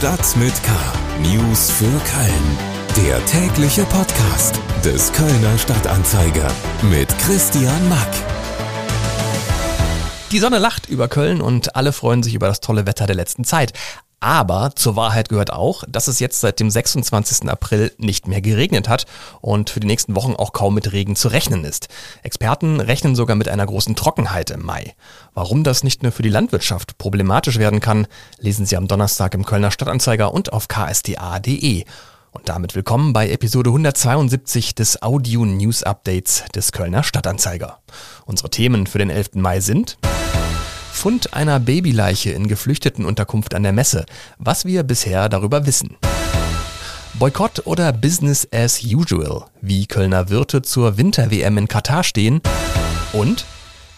Stadt mit K. News für Köln. Der tägliche Podcast des Kölner Stadtanzeiger mit Christian Mack. Die Sonne lacht über Köln und alle freuen sich über das tolle Wetter der letzten Zeit. Aber zur Wahrheit gehört auch, dass es jetzt seit dem 26. April nicht mehr geregnet hat und für die nächsten Wochen auch kaum mit Regen zu rechnen ist. Experten rechnen sogar mit einer großen Trockenheit im Mai. Warum das nicht nur für die Landwirtschaft problematisch werden kann, lesen Sie am Donnerstag im Kölner Stadtanzeiger und auf ksda.de. Und damit willkommen bei Episode 172 des Audio News Updates des Kölner Stadtanzeiger. Unsere Themen für den 11. Mai sind Fund einer Babyleiche in Geflüchtetenunterkunft an der Messe, was wir bisher darüber wissen. Boykott oder Business as usual, wie Kölner Wirte zur Winter-WM in Katar stehen und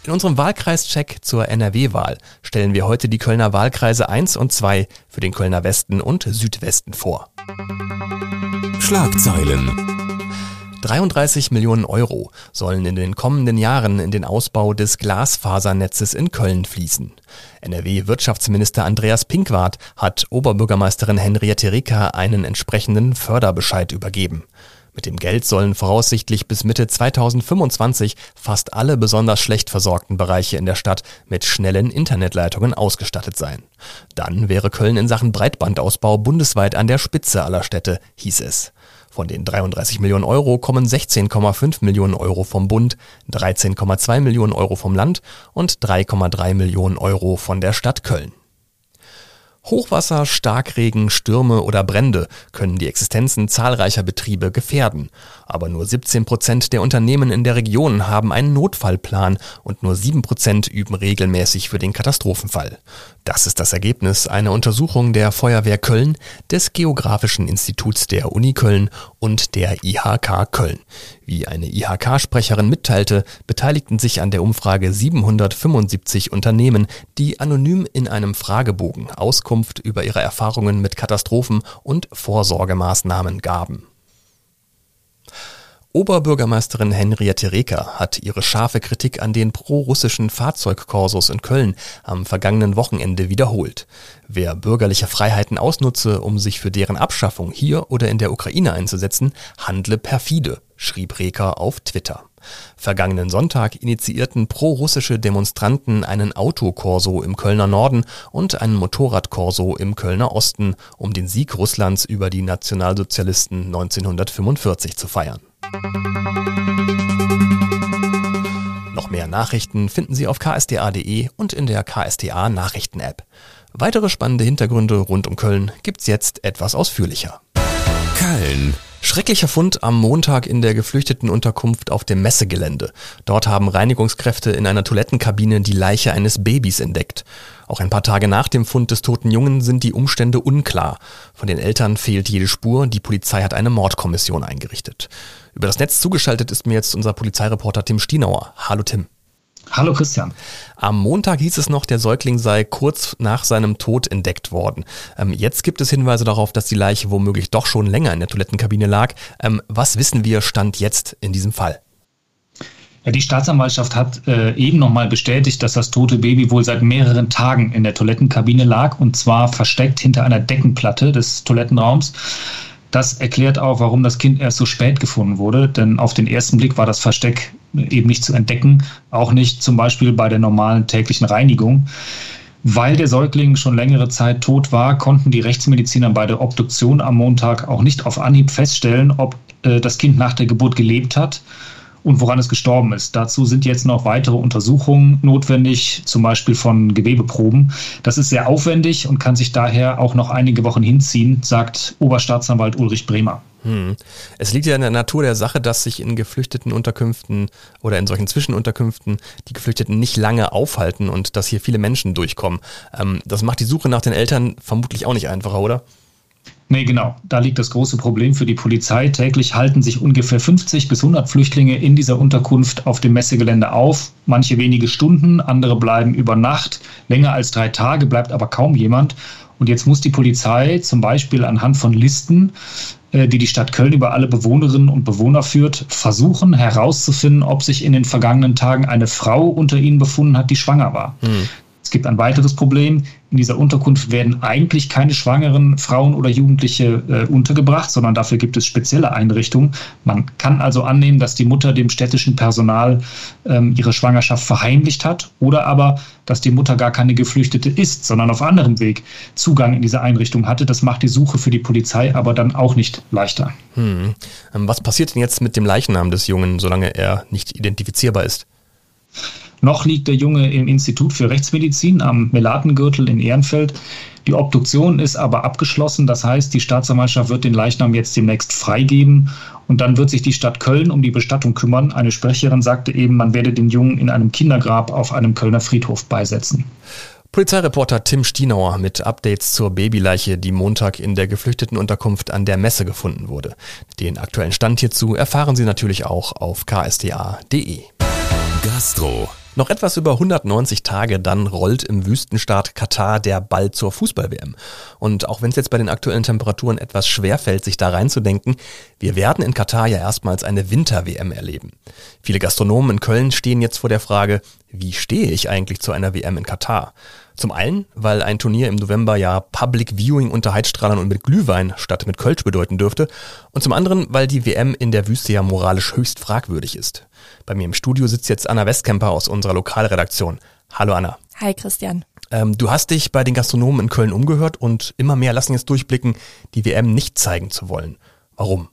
in unserem Wahlkreischeck zur NRW-Wahl stellen wir heute die Kölner Wahlkreise 1 und 2 für den Kölner Westen und Südwesten vor. Schlagzeilen 33 Millionen Euro sollen in den kommenden Jahren in den Ausbau des Glasfasernetzes in Köln fließen. NRW-Wirtschaftsminister Andreas Pinkwart hat Oberbürgermeisterin Henriette Reker einen entsprechenden Förderbescheid übergeben. Mit dem Geld sollen voraussichtlich bis Mitte 2025 fast alle besonders schlecht versorgten Bereiche in der Stadt mit schnellen Internetleitungen ausgestattet sein. Dann wäre Köln in Sachen Breitbandausbau bundesweit an der Spitze aller Städte, hieß es. Von den 33 Millionen Euro kommen 16,5 Millionen Euro vom Bund, 13,2 Millionen Euro vom Land und 3,3 Millionen Euro von der Stadt Köln. Hochwasser, Starkregen, Stürme oder Brände können die Existenzen zahlreicher Betriebe gefährden. Aber nur 17 Prozent der Unternehmen in der Region haben einen Notfallplan und nur 7 Prozent üben regelmäßig für den Katastrophenfall. Das ist das Ergebnis einer Untersuchung der Feuerwehr Köln, des Geografischen Instituts der Uni Köln und der IHK Köln. Wie eine IHK-Sprecherin mitteilte, beteiligten sich an der Umfrage 775 Unternehmen, die anonym in einem Fragebogen Auskunft über ihre Erfahrungen mit Katastrophen und Vorsorgemaßnahmen gaben. Oberbürgermeisterin Henriette Reker hat ihre scharfe Kritik an den prorussischen Fahrzeugkorsos in Köln am vergangenen Wochenende wiederholt. Wer bürgerliche Freiheiten ausnutze, um sich für deren Abschaffung hier oder in der Ukraine einzusetzen, handle perfide, schrieb Reker auf Twitter. Vergangenen Sonntag initiierten prorussische Demonstranten einen Autokorso im Kölner Norden und einen Motorradkorso im Kölner Osten, um den Sieg Russlands über die Nationalsozialisten 1945 zu feiern. Noch mehr Nachrichten finden Sie auf ksda.de und in der KSDA Nachrichten-App. Weitere spannende Hintergründe rund um Köln gibt's jetzt etwas ausführlicher. Köln. Schrecklicher Fund am Montag in der Geflüchtetenunterkunft auf dem Messegelände. Dort haben Reinigungskräfte in einer Toilettenkabine die Leiche eines Babys entdeckt. Auch ein paar Tage nach dem Fund des toten Jungen sind die Umstände unklar. Von den Eltern fehlt jede Spur. Die Polizei hat eine Mordkommission eingerichtet. Über das Netz zugeschaltet ist mir jetzt unser Polizeireporter Tim Stienauer. Hallo Tim. Hallo Christian. Am Montag hieß es noch, der Säugling sei kurz nach seinem Tod entdeckt worden. Ähm, jetzt gibt es Hinweise darauf, dass die Leiche womöglich doch schon länger in der Toilettenkabine lag. Ähm, was wissen wir Stand jetzt in diesem Fall? Ja, die Staatsanwaltschaft hat äh, eben nochmal bestätigt, dass das tote Baby wohl seit mehreren Tagen in der Toilettenkabine lag und zwar versteckt hinter einer Deckenplatte des Toilettenraums. Das erklärt auch, warum das Kind erst so spät gefunden wurde, denn auf den ersten Blick war das Versteck eben nicht zu entdecken, auch nicht zum Beispiel bei der normalen täglichen Reinigung. Weil der Säugling schon längere Zeit tot war, konnten die Rechtsmediziner bei der Obduktion am Montag auch nicht auf Anhieb feststellen, ob äh, das Kind nach der Geburt gelebt hat und woran es gestorben ist. Dazu sind jetzt noch weitere Untersuchungen notwendig, zum Beispiel von Gewebeproben. Das ist sehr aufwendig und kann sich daher auch noch einige Wochen hinziehen, sagt Oberstaatsanwalt Ulrich Bremer. Hm. Es liegt ja in der Natur der Sache, dass sich in geflüchteten Unterkünften oder in solchen Zwischenunterkünften die Geflüchteten nicht lange aufhalten und dass hier viele Menschen durchkommen. Ähm, das macht die Suche nach den Eltern vermutlich auch nicht einfacher, oder? Nee, genau. Da liegt das große Problem für die Polizei. Täglich halten sich ungefähr 50 bis 100 Flüchtlinge in dieser Unterkunft auf dem Messegelände auf. Manche wenige Stunden, andere bleiben über Nacht. Länger als drei Tage bleibt aber kaum jemand. Und jetzt muss die Polizei zum Beispiel anhand von Listen, äh, die die Stadt Köln über alle Bewohnerinnen und Bewohner führt, versuchen herauszufinden, ob sich in den vergangenen Tagen eine Frau unter ihnen befunden hat, die schwanger war. Hm. Es gibt ein weiteres Problem. In dieser Unterkunft werden eigentlich keine schwangeren Frauen oder Jugendliche äh, untergebracht, sondern dafür gibt es spezielle Einrichtungen. Man kann also annehmen, dass die Mutter dem städtischen Personal ähm, ihre Schwangerschaft verheimlicht hat oder aber, dass die Mutter gar keine Geflüchtete ist, sondern auf anderem Weg Zugang in diese Einrichtung hatte. Das macht die Suche für die Polizei aber dann auch nicht leichter. Hm. Ähm, was passiert denn jetzt mit dem Leichnam des Jungen, solange er nicht identifizierbar ist? Noch liegt der Junge im Institut für Rechtsmedizin am Melatengürtel in Ehrenfeld. Die Obduktion ist aber abgeschlossen. Das heißt, die Staatsanwaltschaft wird den Leichnam jetzt demnächst freigeben. Und dann wird sich die Stadt Köln um die Bestattung kümmern. Eine Sprecherin sagte eben, man werde den Jungen in einem Kindergrab auf einem Kölner Friedhof beisetzen. Polizeireporter Tim Stienauer mit Updates zur Babyleiche, die Montag in der Geflüchtetenunterkunft an der Messe gefunden wurde. Den aktuellen Stand hierzu erfahren Sie natürlich auch auf ksda.de. Gastro noch etwas über 190 Tage, dann rollt im Wüstenstaat Katar der Ball zur Fußball-WM. Und auch wenn es jetzt bei den aktuellen Temperaturen etwas schwer fällt, sich da reinzudenken, wir werden in Katar ja erstmals eine Winter-WM erleben. Viele Gastronomen in Köln stehen jetzt vor der Frage, wie stehe ich eigentlich zu einer WM in Katar? Zum einen, weil ein Turnier im November ja Public Viewing unter Heizstrahlern und mit Glühwein statt mit Kölsch bedeuten dürfte. Und zum anderen, weil die WM in der Wüste ja moralisch höchst fragwürdig ist. Bei mir im Studio sitzt jetzt Anna Westkemper aus unserer Lokalredaktion. Hallo Anna. Hi Christian. Ähm, du hast dich bei den Gastronomen in Köln umgehört und immer mehr lassen jetzt durchblicken, die WM nicht zeigen zu wollen. Warum?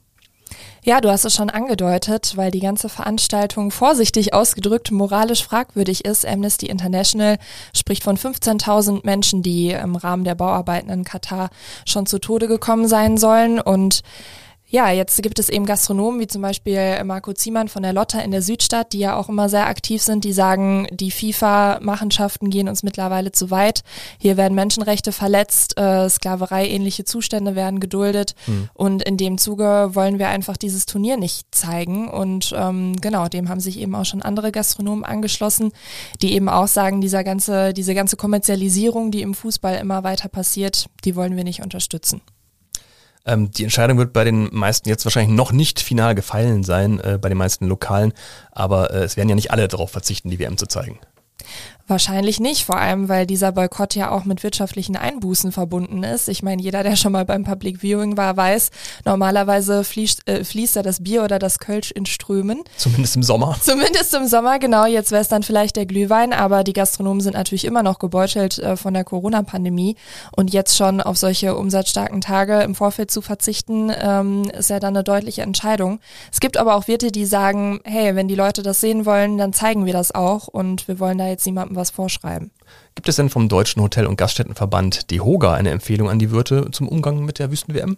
Ja, du hast es schon angedeutet, weil die ganze Veranstaltung vorsichtig ausgedrückt moralisch fragwürdig ist. Amnesty International spricht von 15.000 Menschen, die im Rahmen der Bauarbeiten in Katar schon zu Tode gekommen sein sollen und ja, jetzt gibt es eben Gastronomen wie zum Beispiel Marco Ziemann von der Lotta in der Südstadt, die ja auch immer sehr aktiv sind, die sagen, die FIFA-Machenschaften gehen uns mittlerweile zu weit. Hier werden Menschenrechte verletzt, äh, Sklaverei-ähnliche Zustände werden geduldet mhm. und in dem Zuge wollen wir einfach dieses Turnier nicht zeigen und ähm, genau, dem haben sich eben auch schon andere Gastronomen angeschlossen, die eben auch sagen, dieser ganze, diese ganze Kommerzialisierung, die im Fußball immer weiter passiert, die wollen wir nicht unterstützen. Ähm, die Entscheidung wird bei den meisten jetzt wahrscheinlich noch nicht final gefallen sein, äh, bei den meisten Lokalen, aber äh, es werden ja nicht alle darauf verzichten, die WM zu zeigen. Wahrscheinlich nicht, vor allem weil dieser Boykott ja auch mit wirtschaftlichen Einbußen verbunden ist. Ich meine, jeder, der schon mal beim Public Viewing war, weiß, normalerweise fließt, äh, fließt da das Bier oder das Kölsch in Strömen. Zumindest im Sommer. Zumindest im Sommer, genau. Jetzt wäre es dann vielleicht der Glühwein, aber die Gastronomen sind natürlich immer noch gebeutelt äh, von der Corona-Pandemie. Und jetzt schon auf solche umsatzstarken Tage im Vorfeld zu verzichten, ähm, ist ja dann eine deutliche Entscheidung. Es gibt aber auch Wirte, die sagen, hey, wenn die Leute das sehen wollen, dann zeigen wir das auch und wir wollen da jetzt niemandem was vorschreiben. Gibt es denn vom Deutschen Hotel- und Gaststättenverband DEHOGA eine Empfehlung an die Wirte zum Umgang mit der Wüsten-WM?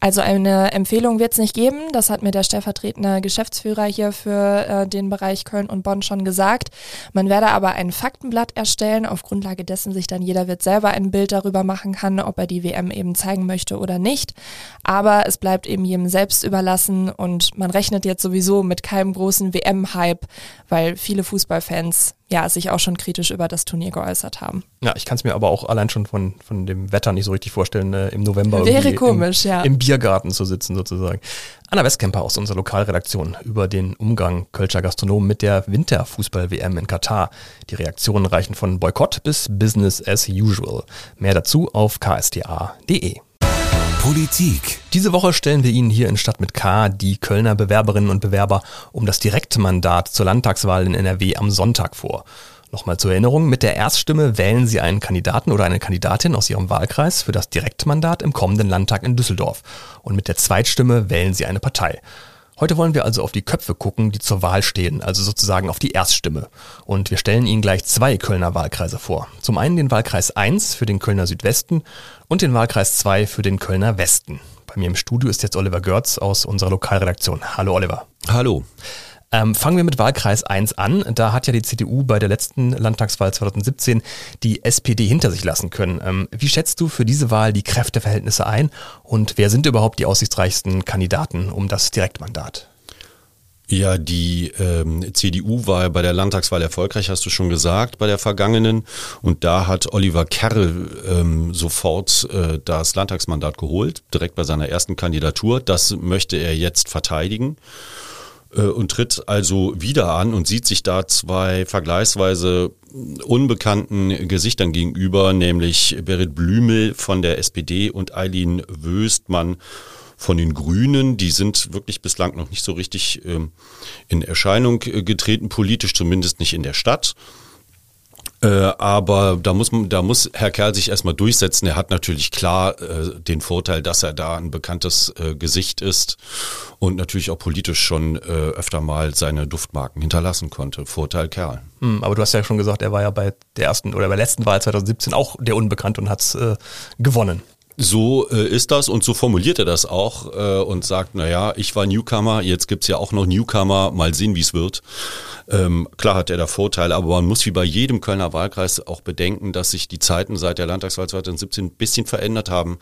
Also eine Empfehlung wird es nicht geben. Das hat mir der stellvertretende Geschäftsführer hier für äh, den Bereich Köln und Bonn schon gesagt. Man werde aber ein Faktenblatt erstellen, auf Grundlage dessen sich dann jeder wird selber ein Bild darüber machen kann, ob er die WM eben zeigen möchte oder nicht. Aber es bleibt eben jedem selbst überlassen und man rechnet jetzt sowieso mit keinem großen WM-Hype, weil viele Fußballfans ja, sich auch schon kritisch über das Turnier geäußert haben. Ja, ich kann es mir aber auch allein schon von, von dem Wetter nicht so richtig vorstellen, äh, im November Wäre komisch, im, ja. im Biergarten zu sitzen sozusagen. Anna Westkemper aus unserer Lokalredaktion über den Umgang Kölscher Gastronomen mit der Winterfußball-WM in Katar. Die Reaktionen reichen von Boykott bis Business as usual. Mehr dazu auf ksda.de. Politik. Diese Woche stellen wir Ihnen hier in Stadt mit K die Kölner Bewerberinnen und Bewerber um das Direktmandat zur Landtagswahl in NRW am Sonntag vor. Nochmal zur Erinnerung, mit der Erststimme wählen Sie einen Kandidaten oder eine Kandidatin aus Ihrem Wahlkreis für das Direktmandat im kommenden Landtag in Düsseldorf. Und mit der Zweitstimme wählen Sie eine Partei. Heute wollen wir also auf die Köpfe gucken, die zur Wahl stehen, also sozusagen auf die Erststimme. Und wir stellen Ihnen gleich zwei Kölner Wahlkreise vor. Zum einen den Wahlkreis 1 für den Kölner Südwesten und den Wahlkreis 2 für den Kölner Westen. Bei mir im Studio ist jetzt Oliver Görz aus unserer Lokalredaktion. Hallo Oliver. Hallo. Ähm, fangen wir mit Wahlkreis 1 an. Da hat ja die CDU bei der letzten Landtagswahl 2017 die SPD hinter sich lassen können. Ähm, wie schätzt du für diese Wahl die Kräfteverhältnisse ein und wer sind überhaupt die aussichtsreichsten Kandidaten um das Direktmandat? Ja, die ähm, CDU war bei der Landtagswahl erfolgreich, hast du schon gesagt, bei der vergangenen. Und da hat Oliver Kerr ähm, sofort äh, das Landtagsmandat geholt, direkt bei seiner ersten Kandidatur. Das möchte er jetzt verteidigen. Äh, und tritt also wieder an und sieht sich da zwei vergleichsweise unbekannten Gesichtern gegenüber, nämlich Berit Blümel von der SPD und Eileen Wöstmann von den Grünen. Die sind wirklich bislang noch nicht so richtig ähm, in Erscheinung äh, getreten, politisch zumindest nicht in der Stadt. Äh, aber da muss, da muss Herr Kerl sich erstmal durchsetzen. Er hat natürlich klar äh, den Vorteil, dass er da ein bekanntes äh, Gesicht ist und natürlich auch politisch schon äh, öfter mal seine Duftmarken hinterlassen konnte. Vorteil Kerl. Hm, aber du hast ja schon gesagt, er war ja bei der ersten oder bei der letzten Wahl 2017 auch der Unbekannt und hat äh, gewonnen. So äh, ist das und so formuliert er das auch äh, und sagt, naja, ich war Newcomer, jetzt gibt's ja auch noch Newcomer, mal sehen, wie es wird. Ähm, klar hat er da Vorteile, aber man muss wie bei jedem Kölner Wahlkreis auch bedenken, dass sich die Zeiten seit der Landtagswahl 2017 ein bisschen verändert haben.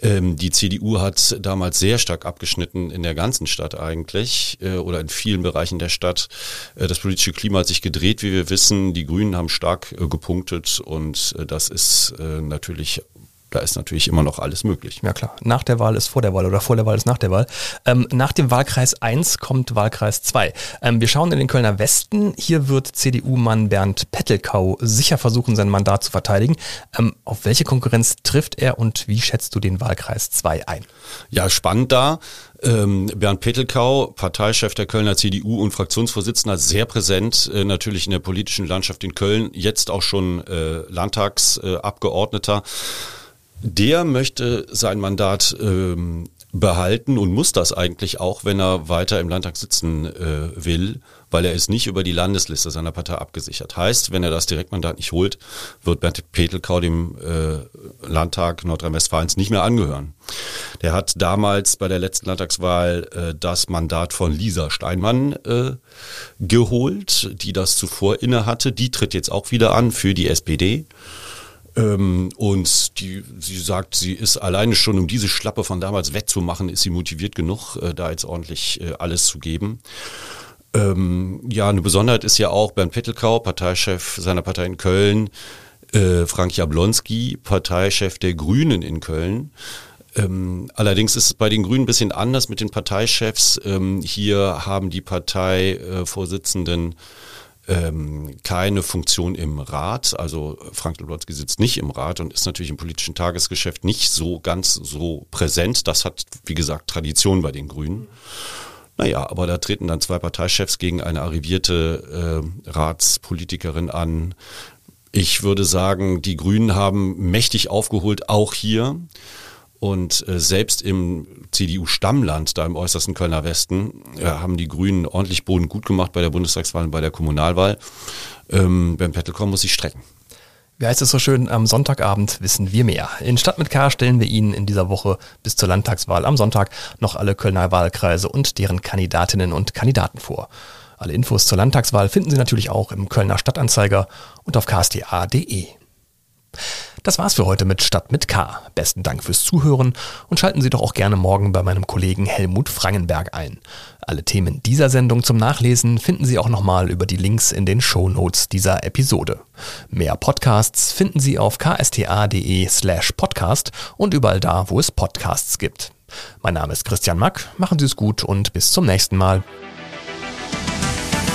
Ähm, die CDU hat damals sehr stark abgeschnitten in der ganzen Stadt eigentlich äh, oder in vielen Bereichen der Stadt. Äh, das politische Klima hat sich gedreht, wie wir wissen. Die Grünen haben stark äh, gepunktet und äh, das ist äh, natürlich da ist natürlich immer noch alles möglich. Ja klar, nach der Wahl ist vor der Wahl oder vor der Wahl ist nach der Wahl. Ähm, nach dem Wahlkreis 1 kommt Wahlkreis 2. Ähm, wir schauen in den Kölner Westen. Hier wird CDU-Mann Bernd Pettelkau sicher versuchen, sein Mandat zu verteidigen. Ähm, auf welche Konkurrenz trifft er und wie schätzt du den Wahlkreis 2 ein? Ja, spannend da. Ähm, Bernd Petelkau, Parteichef der Kölner CDU und Fraktionsvorsitzender, sehr präsent äh, natürlich in der politischen Landschaft in Köln, jetzt auch schon äh, Landtagsabgeordneter. Der möchte sein Mandat ähm, behalten und muss das eigentlich auch, wenn er weiter im Landtag sitzen äh, will, weil er ist nicht über die Landesliste seiner Partei abgesichert. Heißt, wenn er das Direktmandat nicht holt, wird Bernd Petelkau dem äh, Landtag Nordrhein-Westfalens nicht mehr angehören. Der hat damals bei der letzten Landtagswahl äh, das Mandat von Lisa Steinmann äh, geholt, die das zuvor inne hatte. Die tritt jetzt auch wieder an für die SPD. Ähm, und die, sie sagt, sie ist alleine schon, um diese Schlappe von damals wettzumachen, ist sie motiviert genug, äh, da jetzt ordentlich äh, alles zu geben. Ähm, ja, eine Besonderheit ist ja auch Bernd Pettelkau, Parteichef seiner Partei in Köln, äh, Frank Jablonski, Parteichef der Grünen in Köln. Ähm, allerdings ist es bei den Grünen ein bisschen anders mit den Parteichefs. Ähm, hier haben die Parteivorsitzenden ähm, keine Funktion im Rat. Also Frank Lublotzki sitzt nicht im Rat und ist natürlich im politischen Tagesgeschäft nicht so ganz so präsent. Das hat, wie gesagt, Tradition bei den Grünen. Naja, aber da treten dann zwei Parteichefs gegen eine arrivierte äh, Ratspolitikerin an. Ich würde sagen, die Grünen haben mächtig aufgeholt, auch hier. Und äh, selbst im CDU-Stammland, da im äußersten Kölner Westen, äh, haben die Grünen ordentlich Boden gut gemacht bei der Bundestagswahl und bei der Kommunalwahl. Ähm, beim Pettelkorn muss ich strecken. Wie heißt es so schön, am Sonntagabend wissen wir mehr. In Stadt mit K stellen wir Ihnen in dieser Woche bis zur Landtagswahl am Sonntag noch alle Kölner Wahlkreise und deren Kandidatinnen und Kandidaten vor. Alle Infos zur Landtagswahl finden Sie natürlich auch im Kölner Stadtanzeiger und auf ksta.de. Das war's für heute mit Stadt mit K. Besten Dank fürs Zuhören und schalten Sie doch auch gerne morgen bei meinem Kollegen Helmut Frangenberg ein. Alle Themen dieser Sendung zum Nachlesen finden Sie auch nochmal über die Links in den Shownotes dieser Episode. Mehr Podcasts finden Sie auf ksta.de slash podcast und überall da, wo es Podcasts gibt. Mein Name ist Christian Mack, machen Sie es gut und bis zum nächsten Mal.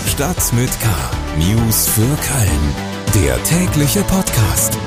Stadt mit K. News für Köln. Der tägliche Podcast.